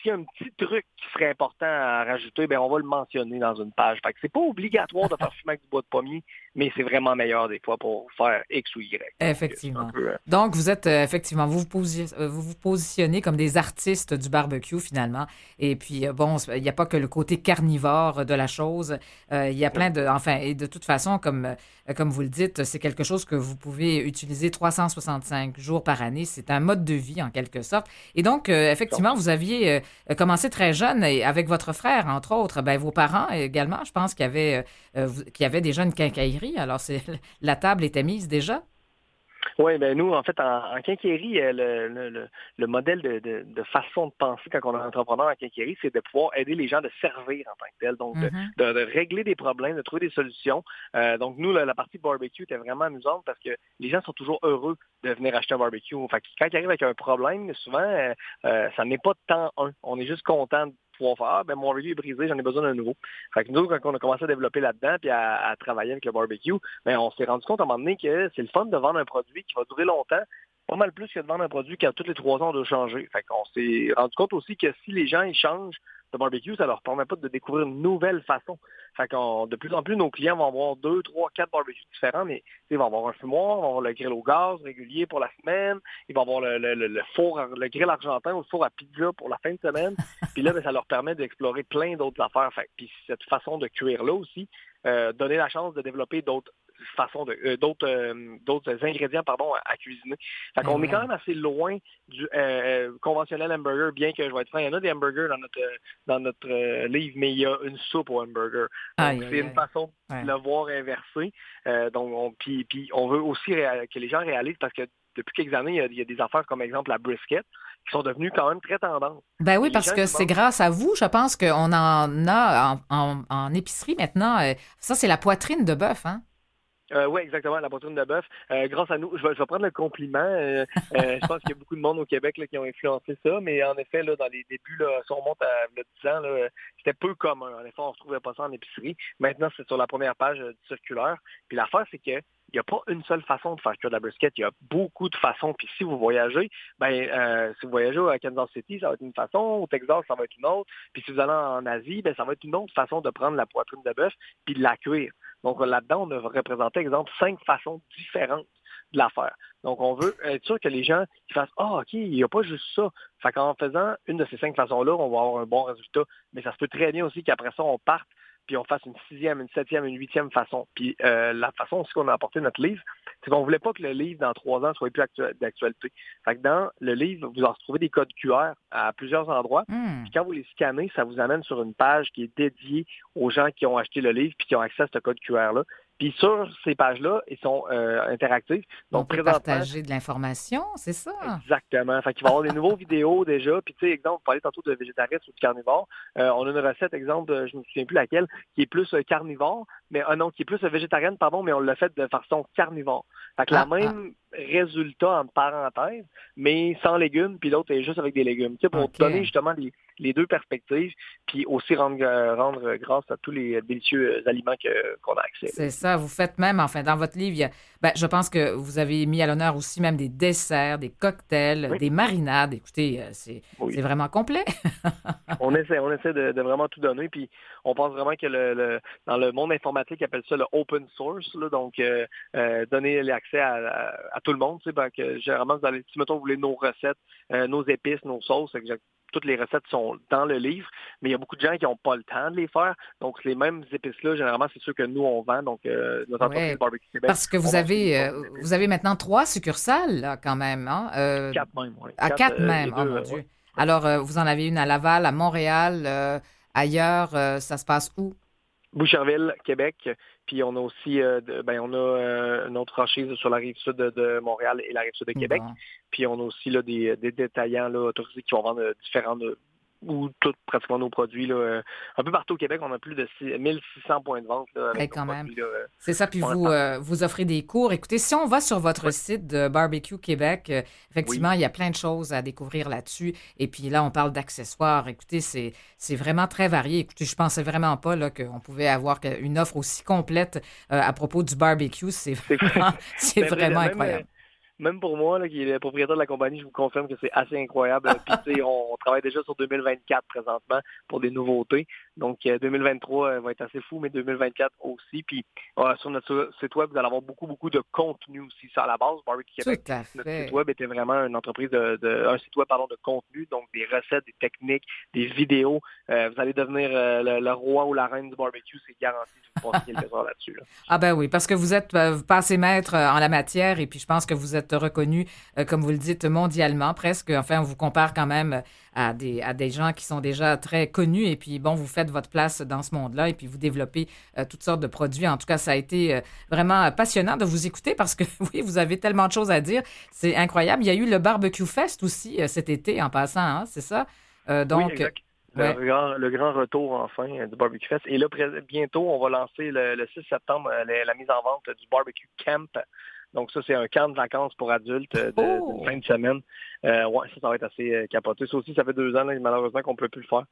s'il y a un petit truc qui serait important à rajouter, ben on va le mentionner dans une page. Fait que c'est pas obligatoire de faire fumer avec du bois de pommier, mais c'est vraiment meilleur des fois pour faire X ou Y. Donc, Effectivement. peu, euh, Donc, vous êtes euh, effectivement, vous vous, posi- euh, vous vous positionnez comme des artistes du barbecue finalement. Et puis, euh, bon, il n'y a pas que le côté carnivore de la chose. Euh, Il y a plein de, enfin, et de toute façon, comme, euh, comme vous le dites, c'est quelque chose que vous pouvez utiliser 365 jours par année. C'est un mode de vie en quelque sorte. Et donc, euh, effectivement, vous aviez euh, commencé très jeune et avec votre frère, entre autres, ben, vos parents également, je pense qu'il y avait, euh, euh, vous- qu'il y avait déjà une quincaillerie. Alors, c'est, la table était mise déjà? Oui, ben nous, en fait, en, en quincaillerie, euh, le, le, le, le modèle de, de, de façon de penser quand on est entrepreneur en quincaillerie, c'est de pouvoir aider les gens de servir en tant que tel, donc de, Mhm. de, de régler des problèmes, de trouver des solutions. Euh, donc nous, la, la partie barbecue était vraiment amusante parce que les gens sont toujours heureux de venir acheter un barbecue. Fait que quand ils arrivent avec un problème, souvent, euh, ça n'est pas tant un. On est juste content pouvoir faire, ben mon review est brisé, j'en ai besoin d'un nouveau. Fait que nous, quand on a commencé à développer là-dedans puis à, travailler avec le barbecue, ben on s'est rendu compte à un moment donné que c'est le fun de vendre un produit qui va durer longtemps, pas mal plus que de vendre un produit qui a tous les trois ans de changer. Fait qu'on s'est rendu compte aussi que si les gens ils changent de barbecue, ça leur permet pas de découvrir une nouvelle façon. Fait qu'on, de plus en plus, nos clients vont avoir deux, trois, quatre barbecues différents, mais ils vont avoir un fumoir, ils vont avoir le grill au gaz régulier pour la semaine, ils vont avoir le, le, four, le grill argentin ou le four à pizza pour la fin de semaine. puis là, ben, ça leur permet d'explorer plein d'autres affaires. Fait, puis cette façon de cuire là aussi, euh, donner la chance de développer d'autres façon de euh, d'autres euh, d'autres ingrédients pardon à, cuisiner. Fait qu'on est quand même assez loin du euh, conventionnel hamburger, bien que je vais être franc, il y en a des hamburgers dans notre dans notre livre, mais il y a une soupe au hamburger. Donc c'est une façon de le voir inversé. donc on, puis, puis on veut aussi que les gens réalisent parce que depuis quelques années, il y, a, des affaires comme exemple la brisket qui sont devenues quand même très tendantes. Ben oui, parce que c'est grâce à vous, je pense qu'on en a en, en épicerie maintenant. Ça, c'est la poitrine de bœuf, hein? Euh, oui, exactement, la poitrine de bœuf. Euh, grâce à nous, je vais, prendre le compliment. Euh, je pense qu'il y a beaucoup de monde au Québec qui ont influencé ça, mais en effet, là, dans les débuts, là, si on remonte à 10 ans, c'était peu commun. En effet, on ne retrouvait pas ça en épicerie. Maintenant, c'est sur la première page du circulaire. Puis l'affaire, c'est que il n'y a pas une seule façon de faire cuire de la brisket. Il y a beaucoup de façons. Puis si vous voyagez, ben si vous voyagez à Kansas City, ça va être une façon. Au Texas, ça va être une autre. Puis si vous allez en Asie, ben ça va être une autre façon de prendre la poitrine de bœuf puis de la cuire. Donc là-dedans, on a représenté, exemple, cinq façons différentes de la faire. Donc, on veut être sûr que les gens qui fassent Ah, OK, il n'y a pas juste ça. Fait qu'en faisant une de ces cinq façons-là, on va avoir un bon résultat. Mais ça se peut très bien aussi qu'après ça, on parte puis on fasse une sixième, une septième, une huitième façon. Puis euh, la façon aussi qu'on a apporté notre livre, c'est qu'on voulait pas que le livre, dans trois ans, soit plus d'actualité. Fait que dans le livre, vous en retrouvez des codes QR à plusieurs endroits. Hmm. Puis quand vous les scannez, ça vous amène sur une page qui est dédiée aux gens qui ont acheté le livre puis qui ont accès à ce code QR-là. Puis sur ces pages-là, ils sont euh, interactifs. Donc, On peut partager de l'information, c'est ça? Exactement. Fait qu'il va y avoir des nouveaux vidéos déjà. Puis, tu sais, exemple, vous parlez tantôt de végétarisme ou de carnivore. Euh, on a une recette, exemple, je ne me souviens plus laquelle, qui est plus euh, carnivore, mais un non, qui est plus végétarienne, pardon, mais on l'a fait de façon carnivore. Fait que la ah, ah. même résultat en parenthèse, mais sans légumes, puis l'autre est juste avec des légumes. Tu sais, pour donner justement les, deux perspectives, puis aussi rendre, rendre grâce à tous les délicieux aliments qu'on a accès. C'est ça, vous faites même, enfin, dans votre livre, ben, je pense que vous avez mis à l'honneur aussi même des desserts, des cocktails, des marinades. Écoutez, euh, c'est vraiment complet. on essaie, on essaie de, vraiment tout donner, puis on pense vraiment que le, dans le monde informatique, ils appellent ça le open source, donc euh, euh, donner l'accès à, à, tout le monde. Tu sais, ben, que, généralement, vous allez, si mettons, vous voulez nos recettes, nos épices, nos sauces, toutes les recettes sont dans le livre, mais il y a beaucoup de gens qui n'ont pas le temps de les faire. Donc, les mêmes épices-là, généralement, c'est ceux que nous, on vend. Donc, euh, notre entreprise Barbecue Québec. Parce que vous avez, euh, vous avez maintenant trois succursales, là, quand même. Hein? Euh, quatre même, oui. À quatre, même, oh mon Dieu. Alors, vous en avez une à Laval, à Montréal, ailleurs, ça se passe où? Boucherville, Québec. Puis on a aussi, euh, ben, on a euh, une autre franchise sur la rive sud de, Montréal et la rive sud de Québec. Puis on a aussi là, des, des détaillants là, autorisés qui vont vendre différents ou tout, pratiquement nos produits. Là, euh, un peu partout au Québec, on a plus de 1600 points de vente. Là, quand même. C'est ça, puis vous, euh, vous offrez des cours. Écoutez, si on va sur votre site de Barbecue Québec, euh, effectivement, il y a plein de choses à découvrir là-dessus. Et puis là, on parle d'accessoires. Écoutez, c'est, c'est vraiment très varié. Écoutez, je pensais vraiment pas là, qu'on pouvait avoir une offre aussi complète à propos du barbecue. C'est vraiment, c'est ben, vraiment incroyable même pour moi, là, qui est le propriétaire de la compagnie, je vous confirme que c'est assez incroyable. Puis, on, on travaille déjà sur 2024 présentement pour des nouveautés. Donc, 2023 euh, euh, va être assez fou, mais 2024 aussi. Puis, sur notre site web, vous allez avoir beaucoup, beaucoup de contenu aussi. Ça, à la base, Barbecue Québec, notre site web était vraiment une entreprise de, un site web pardon, de contenu, donc des recettes, des techniques, des vidéos. Euh, vous allez devenir le, roi ou la reine du barbecue, c'est garanti. Vous passez quelques heures là-dessus. Ah ben oui, parce que vous êtes vous passez maître en la matière et puis je pense que vous êtes reconnu, comme vous le dites, mondialement presque. Enfin, on vous compare quand même à des, à des gens qui sont déjà très connus. Et puis, bon, vous faites votre place dans ce monde-là et puis vous développez euh, toutes sortes de produits. En tout cas, ça a été euh, vraiment passionnant de vous écouter parce que, oui, vous avez tellement de choses à dire. C'est incroyable. Il y a eu le Barbecue Fest aussi euh, cet été en passant, hein, c'est ça? donc, oui, Le, grand, retour enfin du Barbecue Fest. Et là, bientôt, on va lancer le, 6 septembre la, mise en vente du Barbecue Camp donc ça, c'est un camp de vacances pour adultes de, oh! fin de semaine. Euh, ouais, ça, ça va être assez euh, capoté. Ça aussi, ça fait deux ans, malheureusement, qu'on ne peut plus le faire.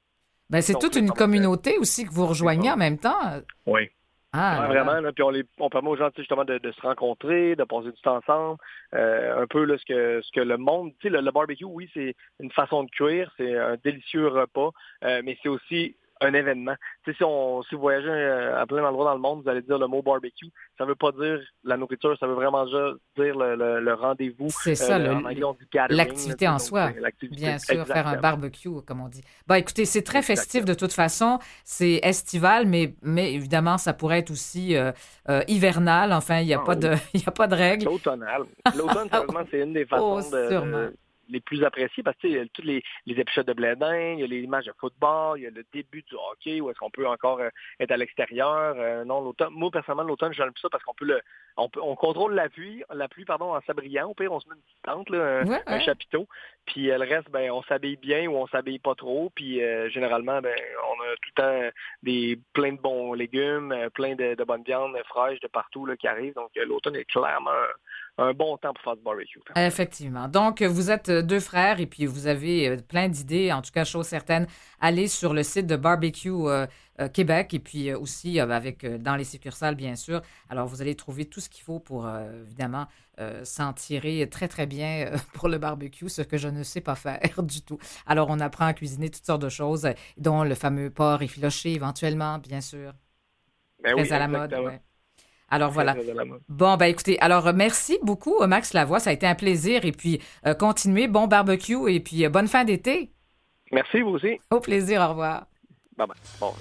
Ben, c'est toute une communauté aussi que vous rejoignez en même temps. Oui. Ah, Ouais, vraiment, là, puis on, les, on permet aux gens justement de, de se rencontrer, de passer du temps ensemble. Euh, un peu là, ce que ce que le monde, tu sais, le, le barbecue, oui, c'est une façon de cuire, c'est un délicieux repas, euh, mais c'est aussi un événement. Tu sais, si, on, si vous voyagez euh, à plein d'endroits dans le monde, vous allez dire le mot barbecue. Ça veut pas dire la nourriture, ça veut vraiment dire le, le- le rendez-vous. C'est ça, dit gathering, l'activité en soi. Bien sûr, faire un barbecue, comme on dit. Bah, écoutez, c'est très festif de toute façon. C'est estival, mais, mais évidemment, ça pourrait être aussi euh, euh, hivernal. Enfin, il n'y a, Ah, pas de- y a pas de règle. L'automnal. L'automne, sérieusement, c'est une des Oh, façons sûrement. de- les plus appréciées parce que tu sais, il y a tous les, les épisodes de blé d'Inde, il y a les matchs de football, il y a le début du hockey où est-ce qu'on peut encore euh, être à l'extérieur. Euh, non, l'automne, moi personnellement, l'automne, j'aime ça parce qu'on peut le on, peut, on contrôle la pluie, la pluie pardon, en s'abriant. Au pire, on se met une petite tente, là, un, Ouais, un chapiteau. Puis euh, le reste, ben, on s'habille bien ou on s'habille pas trop. Puis généralement, ben, on a tout le temps des plein de bons légumes, plein de, de bonnes viandes fraîches de partout là, qui arrivent. Donc l'automne est clairement un, bon temps pour faire du barbecue. Effectivement. Donc, vous êtes euh, deux frères et puis vous avez euh, plein d'idées. En tout cas, chose certaine, allez sur le site de Barbecue euh, euh, Québec et puis euh, aussi euh, avec dans les succursales, bien sûr. Alors, vous allez trouver tout ce qu'il faut pour, évidemment, s'en tirer très, très bien pour le barbecue, ce que je ne sais pas faire du tout. Alors, on apprend à cuisiner toutes sortes de choses, dont le fameux porc effiloché, éventuellement, bien sûr. Ben Très oui, à la mode. ouais. Alors, voilà. Bon, ben écoutez, alors euh, merci beaucoup, euh, Max Lavoie. Ça a été un plaisir. Et puis, euh, continuez. Bon barbecue et puis euh, bonne fin d'été. Merci, vous aussi. Au plaisir. Au revoir. Bye bye. Bon.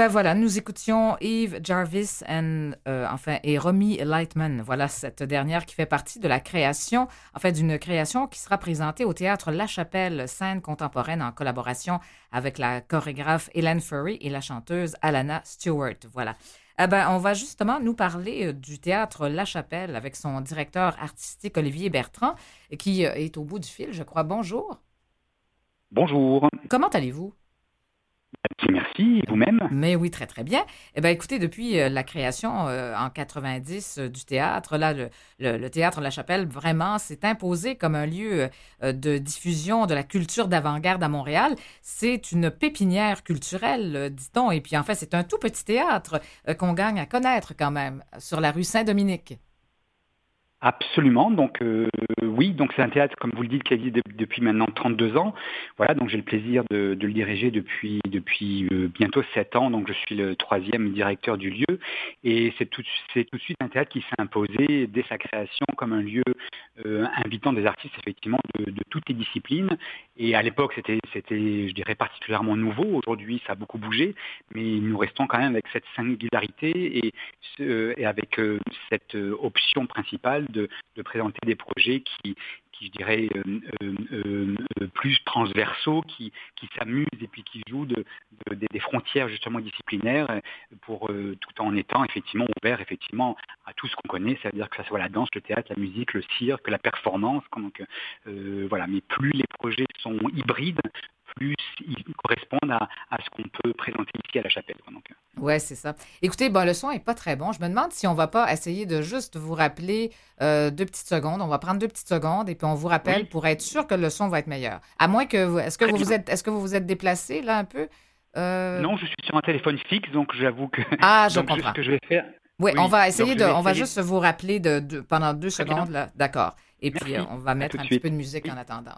Ben voilà, nous écoutions Eve Jarvis and, euh, enfin, et Romy Lightman. Voilà cette dernière qui fait partie de la création, en fait, d'une création qui sera présentée au théâtre La Chapelle, scène contemporaine en collaboration avec la chorégraphe Hélène Furry et la chanteuse Alana Stewart. Voilà. Eh ben, on va justement nous parler euh, du théâtre La Chapelle avec son directeur artistique Olivier Bertrand, qui euh, est au bout du fil, je crois. Bonjour. Bonjour. Comment allez-vous? Merci, vous-même Mais oui, très, très bien. Eh bien, écoutez, depuis euh, la création euh, en 90 euh, du théâtre, là, le, théâtre La Chapelle, vraiment, s'est imposé comme un lieu de diffusion de la culture d'avant-garde à Montréal. C'est une pépinière culturelle, dit-on. Et puis, en fait, c'est un tout petit théâtre qu'on gagne à connaître quand même sur la rue Saint-Dominique. Absolument. Donc euh, oui, donc c'est un théâtre, comme vous le dites, qui existe depuis maintenant 32 ans. Voilà, donc j'ai le plaisir de, le diriger depuis depuis euh, bientôt 7 ans. Donc je suis le troisième directeur du lieu, et c'est tout, c'est tout de suite un théâtre qui s'est imposé dès sa création comme un lieu euh, invitant des artistes effectivement de, toutes les disciplines. Et à l'époque, c'était c'était, je dirais, particulièrement nouveau. Aujourd'hui, ça a beaucoup bougé, mais nous restons quand même avec cette singularité et, et avec cette option principale de, présenter des projets qui, qui je dirais, euh, euh, euh, plus transversaux, qui, qui s'amusent et puis qui jouent de, des frontières justement disciplinaires, pour tout en étant effectivement ouvert effectivement à tout ce qu'on connaît, c'est-à-dire que ça soit la danse, le théâtre, la musique, le cirque, la performance. Donc voilà, mais plus les projets sont hybrides, plus ils correspondent à, ce qu'on peut présenter ici à la chapelle. Oui, c'est ça. Écoutez, bon, le son n'est pas très bon. Je me demande si on ne va pas essayer de juste vous rappeler deux petites secondes. On va prendre deux petites secondes et puis on vous rappelle pour être sûr que le son va être meilleur. À moins que vous. Est-ce que, vous vous êtes, est-ce que vous vous êtes déplacé là un peu? Euh, non, je suis sur un téléphone fixe, donc j'avoue que. Ah, je comprends. Ce que je vais faire. Oui, on va essayer de. On va juste vous rappeler de, pendant deux secondes, là. D'accord. Et puis, on va mettre un petit peu de musique en attendant.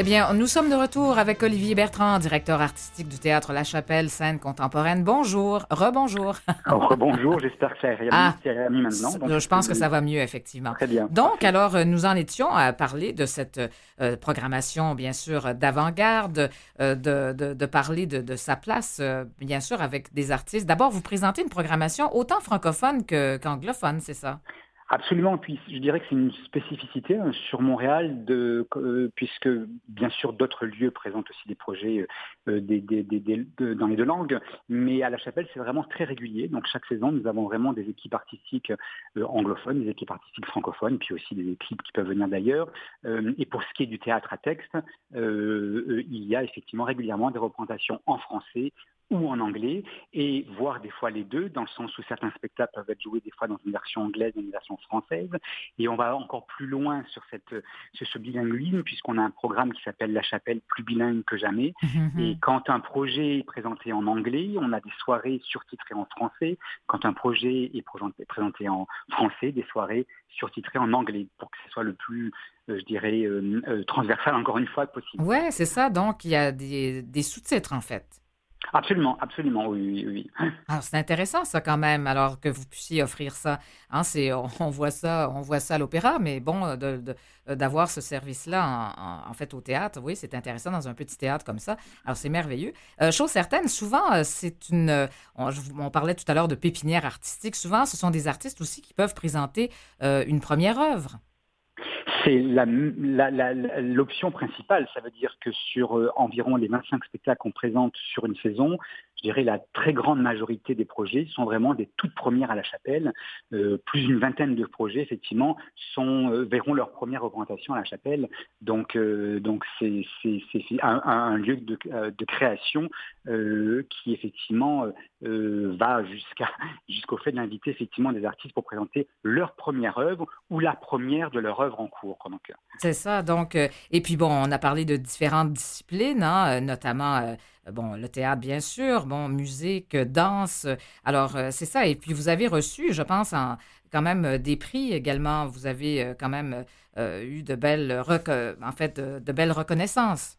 Eh bien, nous sommes de retour avec Olivier Bertrand, directeur artistique du théâtre La Chapelle, scène contemporaine. Bonjour, rebonjour. Rebonjour, j'espère que ça ira ah, maintenant. je pense que ça va mieux, effectivement. Très bien. Donc, alors, euh, nous en étions à parler de cette euh, programmation, bien sûr, d'avant-garde, euh, de, parler de, sa place, bien sûr, avec des artistes. D'abord, vous présentez une programmation autant francophone qu'anglophone, c'est ça? Absolument, puis je dirais que c'est une spécificité hein, sur Montréal, de, euh, puisque bien sûr d'autres lieux présentent aussi des projets euh, des, dans les deux langues, mais à la chapelle c'est vraiment très régulier. Donc chaque saison nous avons vraiment des équipes artistiques euh, anglophones, des équipes artistiques francophones, puis aussi des équipes qui peuvent venir d'ailleurs. et pour ce qui est du théâtre à texte, il y a effectivement régulièrement des représentations en français, ou en anglais, et voir des fois les deux, dans le sens où certains spectacles peuvent être joués des fois dans une version anglaise et une version française. Et on va encore plus loin sur, cette, sur ce bilinguisme, puisqu'on a un programme qui s'appelle La Chapelle plus bilingue que jamais. Mhm. Et quand un projet est présenté en anglais, on a des soirées surtitrées en français. Quand un projet est présenté en français, des soirées surtitrées en anglais, pour que ce soit le plus euh, je dirais, euh, euh, transversal encore une fois possible. Ouais, c'est ça. Donc, il y a des, des sous-titres en fait. Absolument, absolument, oui, oui. Alors, c'est intéressant ça quand même, alors que vous puissiez offrir ça. Hein, c'est, on, voit ça, on voit ça à l'opéra, mais bon, de, d'avoir ce service-là en, fait au théâtre, oui, c'est intéressant dans un petit théâtre comme ça. Alors, c'est merveilleux. Euh, chose certaine, souvent, euh, c'est une. On, parlait tout à l'heure de pépinière artistique. Souvent, ce sont des artistes aussi qui peuvent présenter une première œuvre c'est l'option principale. Ça veut dire que sur euh, environ les 25 spectacles qu'on présente sur une saison, je dirais la très grande majorité des projets sont vraiment des toutes premières à la chapelle. Euh, plus d'une vingtaine de projets, effectivement, euh, verront leur première représentation à la chapelle. Donc, donc c'est, un, lieu de, création qui, effectivement, va jusqu'au fait d'inviter, effectivement, des artistes pour présenter leur première œuvre ou la première de leur œuvre en cours. C'est ça. Donc, euh, et puis bon, on a parlé de différentes disciplines, hein, euh, notamment euh, bon le théâtre bien sûr, bon musique, danse. Alors c'est ça. Et puis vous avez reçu, je pense, quand même des prix également. Vous avez quand même eu de belles, en fait, de belles reconnaissances.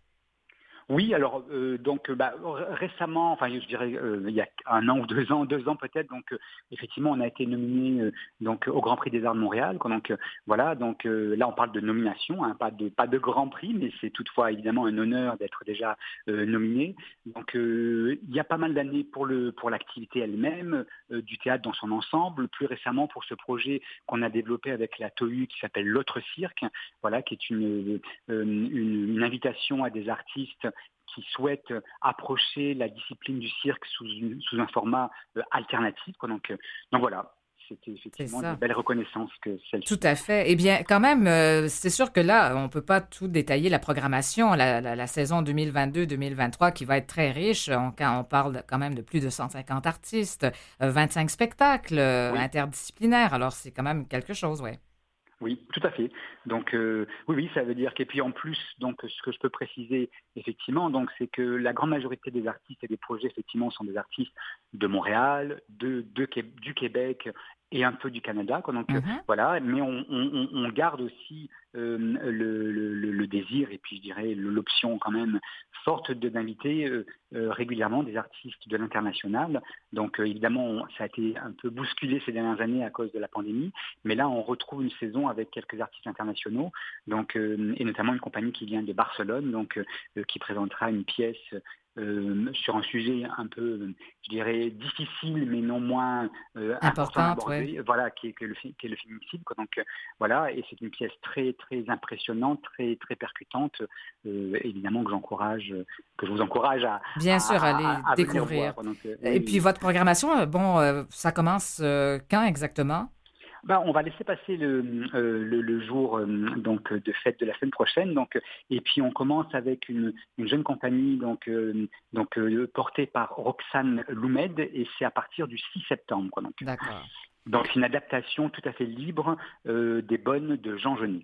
Oui, alors euh, donc bah, récemment, enfin je dirais euh, il y a un an ou deux ans, deux ans peut-être, donc euh, effectivement on a été nominé donc au Grand Prix des Arts de Montréal. donc voilà, donc là on parle de nomination, hein, pas de pas de Grand Prix, mais c'est toutefois évidemment un honneur d'être déjà nominé. Donc il y a pas mal d'années pour le pour l'activité elle-même du théâtre dans son ensemble. Plus récemment pour ce projet qu'on a développé avec la TOU qui s'appelle l'autre cirque, voilà qui est une, une, une invitation à des artistes qui souhaitent approcher la discipline du cirque sous, sous un format euh, alternatif. Donc, euh, donc voilà, c'était effectivement une belle reconnaissance que celle-ci. Tout à fait. Eh bien, quand même, euh, c'est sûr que là, on ne peut pas tout détailler la programmation, la, saison 2022-2023 qui va être très riche. On, on parle quand même de plus de 150 artistes, 25 spectacles interdisciplinaires. Alors, c'est quand même quelque chose, oui. Oui, tout à fait. Donc euh, oui, oui, ça veut dire qu'et puis en plus, donc ce que je peux préciser effectivement, donc c'est que la grande majorité des artistes et des projets effectivement sont des artistes de Montréal, de, du Québec et un peu du Canada. Donc euh, mhm. voilà, mais on, garde aussi euh, le, désir et puis je dirais l'option quand même forte d'inviter euh, régulièrement des artistes de l'international. Donc évidemment, ça a été un peu bousculé ces dernières années à cause de la pandémie, mais là on retrouve une saison avec quelques artistes internationaux, donc et notamment une compagnie qui vient de Barcelone, donc qui présentera une pièce euh, sur un sujet un peu, je dirais, difficile, mais non moins euh, important, voilà, qui est, le, qui est le féminicide. Donc euh, voilà, et c'est une pièce très très impressionnante, très très percutante, évidemment que j'encourage, que je vous encourage à bien sûr aller découvrir. et puis votre programmation, bon, ça commence quand exactement? Bah, on va laisser passer le, euh, le, jour euh, donc de fête de la semaine prochaine. Donc, et puis on commence avec une, une jeune compagnie donc, euh, donc portée par Roxane Loumed et c'est à partir du 6 septembre. D'accord. Donc c'est une adaptation tout à fait libre euh, des bonnes de Jean Genet.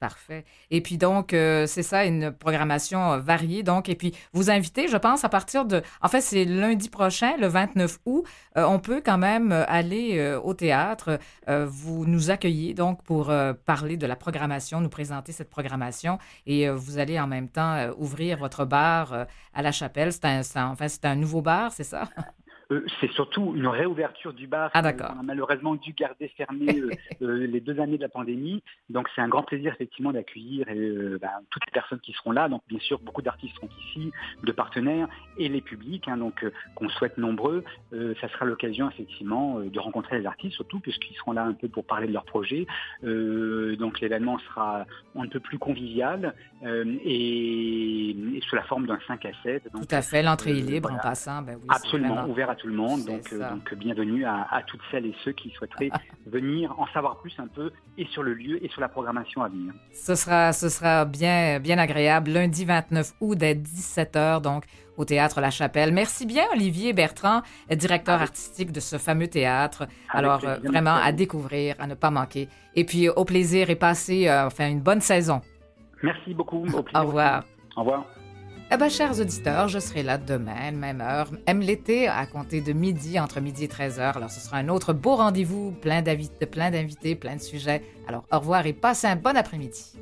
Parfait. Et puis donc euh, c'est ça une programmation euh, variée donc. Et puis vous invitez je pense à partir de en fait c'est lundi prochain le 29 août on peut quand même aller au théâtre. Vous nous accueillez donc pour parler de la programmation nous présenter cette programmation. Et vous allez en même temps ouvrir votre bar à la chapelle. C'est un, enfin c'est un nouveau bar c'est ça? Euh, c'est surtout une réouverture du bar ah, qu'on a malheureusement dû garder fermé euh, euh, les deux années de la pandémie. Donc c'est un grand plaisir effectivement d'accueillir ben, toutes les personnes qui seront là. Donc bien sûr beaucoup d'artistes seront ici, de partenaires et les publics, hein, donc qu'on souhaite nombreux. ça sera l'occasion effectivement de rencontrer les artistes surtout puisqu'ils seront là un peu pour parler de leurs projets. donc l'événement sera un peu plus convivial et, sous la forme d'un 5 à 7. tout à fait, l'entrée est libre en passant. Ben oui, Absolument, ouvert à tout le monde. Donc, euh, donc bienvenue à, toutes celles et ceux qui souhaiteraient venir en savoir plus un peu et sur le lieu et sur la programmation à venir. Ce sera, ce sera bien, bien agréable lundi 29 août dès 17h donc au théâtre La Chapelle. Merci bien Olivier Bertrand, directeur artistique de ce fameux théâtre. Alors euh, vraiment à découvrir, à ne pas manquer. Et puis au plaisir et passer euh, enfin une bonne saison. Merci beaucoup. Au, revoir. Au revoir. Eh bien, chers auditeurs, je serai là demain, même heure, même l'été, à compter de midi, entre midi et 13h. Alors, ce sera un autre beau rendez-vous, plein d'invités, plein d'invités, plein de sujets. Alors, au revoir et passez un bon après-midi.